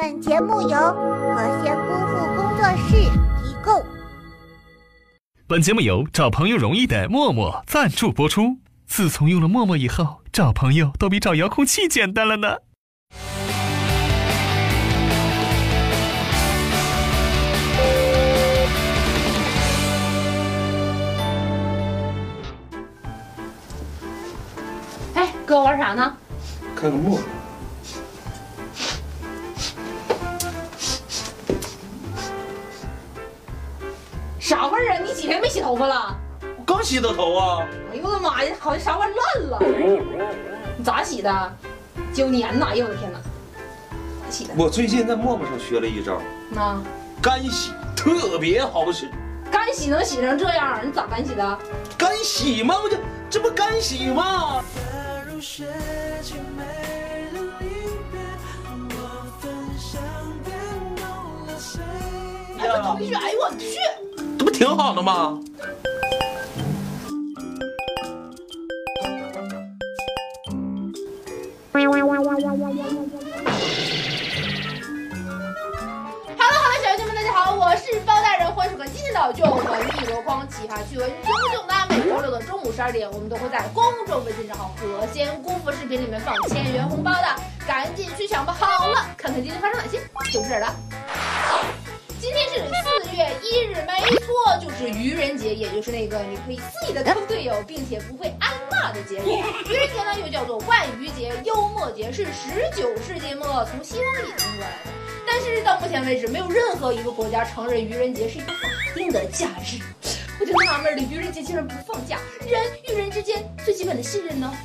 本节目由和仙姑父工作室提供。本节目由找朋友容易的陌陌赞助播出。自从用了陌陌以后，找朋友都比找遥控器简单了呢。哎，哥玩啥呢？看个墨。啥味儿啊？你几天没洗头发了？我刚洗的头啊！哎呦我的妈呀，好像啥玩意儿烂了。你咋洗的？九年呐！哎呦我的天哪！咋洗的？我最近在陌陌上学了一招，那干洗特别好使。干洗能洗成这样？你咋干洗的？干洗吗？我就这不干洗吗？哎我同学，哎呦我去！挺好的吗？Hello Hello，小学们，大家好，我是包大人，欢迎收看今天的就文艺箩筐奇葩趣闻。永久的每周六的中午十二点，我们都会在公众微信账号“和仙姑父”视频里面放千元红包的，赶紧去抢吧！好了，看看今天发生哪些糗事儿了。今天是四月一日，没，就是愚人节，也就是那个你可以肆意的坑队友，并且不会挨骂的节日。愚人节呢，又叫做万愚节、幽默节，是十九世纪末从西方引进过来的。但是到目前为止，没有任何一个国家承认愚人节是一个法定的假日。我就纳闷了，愚人节竟然不放假，人与人之间最基本的信任呢？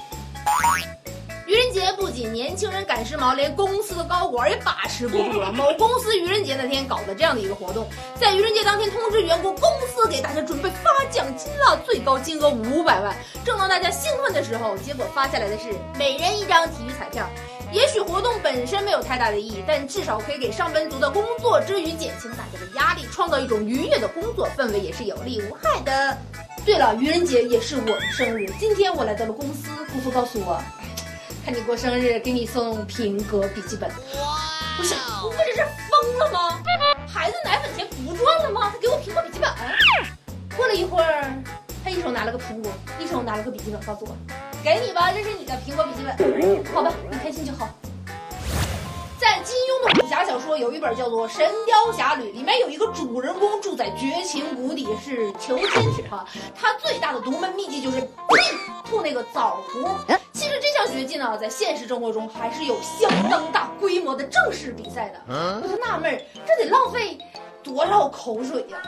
节不仅年轻人赶时髦，连公司的高管也把持不住了。某公司愚人节那天搞的这样的一个活动，在愚人节当天通知员工，公司给大家准备发奖金了，最高金额五百万。正当大家兴奋的时候，结果发下来的是每人一张体育彩票。也许活动本身没有太大的意义，但至少可以给上班族的工作之余减轻大家的压力，创造一种愉悦的工作氛围，也是有利无害的。对了，愚人节也是我的生日，今天我来到了公司，姑父告诉我。看你过生日，给你送苹果笔记本。我想，我这是疯了吗？孩子奶粉钱不赚了吗？他给我苹果笔记本。过了一会儿，他一手拿了个苹果，一手拿了个笔记本，告诉我：“给你吧，这是你的苹果笔记本。”好吧，你开心就好。在金庸的武侠小说有一本叫做《神雕侠侣》，里面有一个主人公住在绝情谷底，是裘千尺哈。他最大的独门秘籍就是吐那个枣核。其实这项绝技呢，在现实生活中还是有相当大规模的正式比赛的。我就纳闷儿，这得浪费多少口水呀、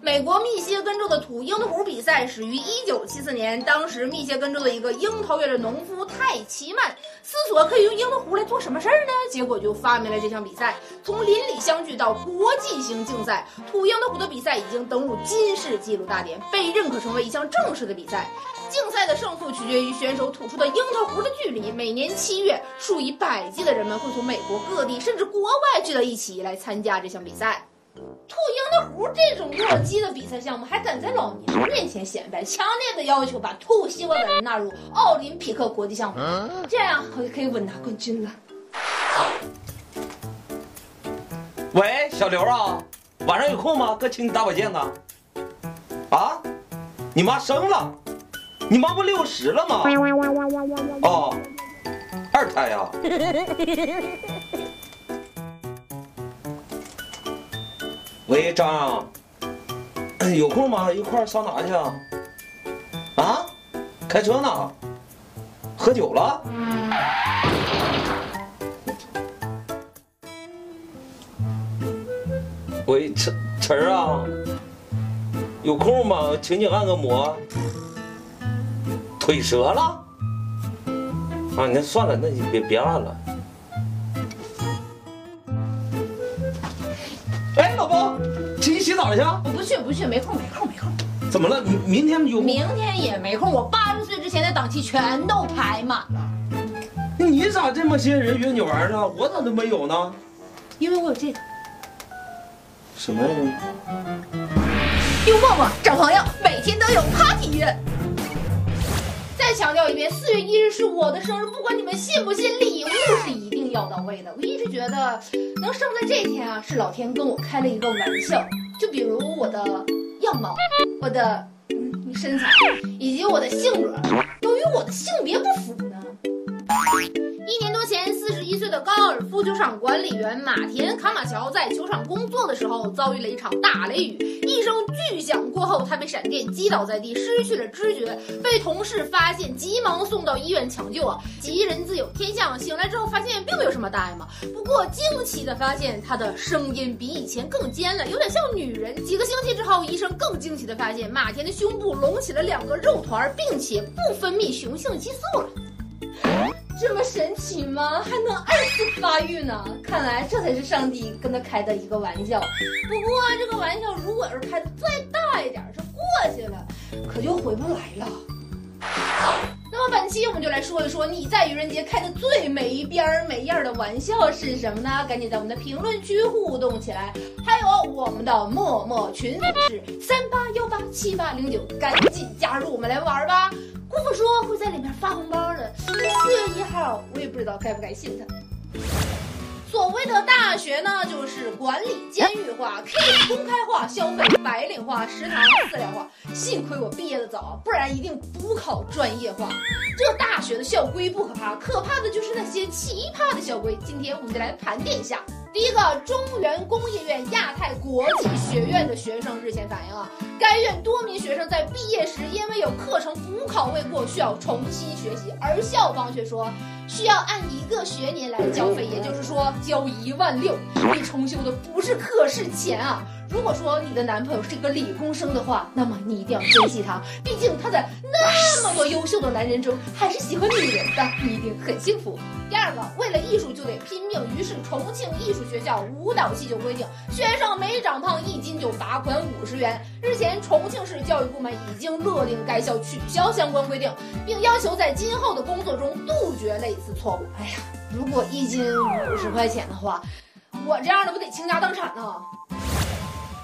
美国密歇根州的土樱桃核比赛始于一九七四年，当时密歇根州的一个樱桃园的农夫泰奇曼思索可以用樱桃核来做什么事儿呢？结果就发明了这项比赛。从邻里相聚到国际型竞赛，土樱桃核的比赛已经登入金氏纪录大典，被认可成为一项正式的比赛。竞赛的胜负取决于选手吐出的樱桃核的距离。每年七月，数以百计的人们会从美国各地甚至国外聚到一起来参加这项比赛。吐樱桃核这种弱鸡的比赛项目，还敢在老年人面前显摆，强烈的要求把吐西瓜的人纳入奥林匹克国际项目，这样我就可以稳拿冠军了。喂，小刘啊，晚上有空吗？哥请你打把剑呢。啊？你妈生了？你妈不六十了吗？哦，二胎呀、喂，张，有空吗？一块儿上哪去啊？啊？开车呢？喝酒了？喂，晨晨儿啊，有空吗？请你按个摩。腿折了？啊，那算了，那你别别按了。哎，老婆，请你洗澡去啊。我不去，不去，没空，没空，没空。怎么了？明明天有空？明天也没空，我八十岁之前的档期全都排满了，你咋这么些人约你玩呢？我咋都没有呢？因为我有这个。什么呀？用陌陌找朋友，每天都有 party 约。再强调一遍，四月一日是我的生日，不管你们信不信，礼物是一定要到位的。我一直觉得，能生在这天啊，是老天跟我开了一个玩笑。就比如我的样貌，我的嗯身材，以及我的性格，都与我的性别不符呢。一年多前，四一岁的高尔夫球场管理员马田卡马乔在球场工作的时候，遭遇了一场大雷雨，一声巨响过后，他被闪电击倒在地，失去了知觉，被同事发现，急忙送到医院抢救啊。吉人自有天相，醒来之后发现并没有什么大碍嘛，不过惊奇的发现他的声音比以前更尖了，有点像女人。几个星期之后，医生更惊奇的发现马田的胸部隆起了两个肉团，并且不分泌雄性激素了。这么神奇吗？还能二次发育呢？看来这才是上帝跟他开的一个玩笑。不过这个玩笑如果是开的再大一点，这过去了，可就回不来了。本期我们就来说一说你在愚人节开的最没边儿没样的玩笑是什么呢？赶紧在我们的评论区互动起来。还有我们的陌陌群是三八幺八七八零九，赶紧加入我们来玩吧。姑父说会在里面发红包的。四月一号，我也不知道该不该信他。所谓的大学呢，就是管理监狱化、K 公开化、消费白领化、食堂饲料化。幸亏我毕业的早，不然一定补考专业化。这大学的校规不可怕，可怕的就是那些奇葩的校规。今天我们就来盘点一下。第一个，中原工业院亚太国际学院的学生日前反映啊，该院多名学生在毕业时因为有课程补考未过，需要重新学习，而校方却说需要按一个学年来交费，也就是说交一万六。你重修的不是课是钱啊。如果说你的男朋友是一个理工生的话，那么你一定要珍惜他，毕竟他在那么多优秀的男人中还是喜欢女人的，你一定很幸福。第二个，为了艺术就得拼命，于是重庆艺术学校舞蹈系就规定，学生每长胖一斤就罚款五十元。日前，重庆市教育部门已经勒令该校取消相关规定，并要求在今后的工作中杜绝类似错误。哎呀，如果一斤五十块钱的话，我这样的不得倾家荡产呢？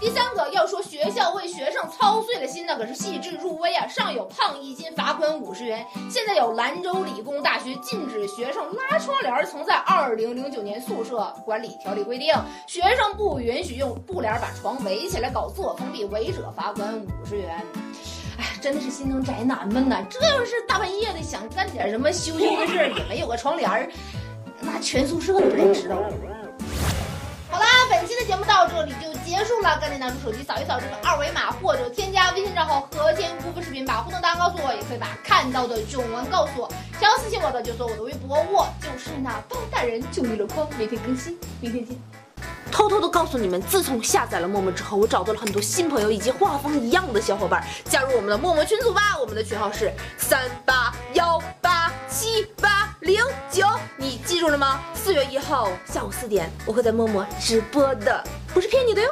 第三个要说学校为学生操碎了心，那可是细致入微啊！上有胖一斤罚款五十元，现在有兰州理工大学禁止学生拉窗帘。曾在二零零九年宿舍管理条例规定，学生不允许用布帘把床围起来搞自我封闭，违者罚款五十元。哎，真的是心疼宅男们呐！这要是大半夜的想干点什么羞羞的事儿，也没有个窗帘儿，那全宿舍的人知道。节目到这里就结束了。赶紧拿出手机扫一扫这个二维码，或者添加微信账号“和田姑父视频”，把互动答案告诉我，也可以把看到的囧文告诉我。想要私信我的就搜我的微博，我就是那包大人，就你了框，每天更新，明天见。偷偷的告诉你们，自从下载了陌陌之后，我找到了很多新朋友以及画风一样的小伙伴，加入我们的陌陌群组吧。我们的群号是三八幺七八零九，你记住了吗？四月一号下午四点，我会在陌陌直播的，不是骗你的哟。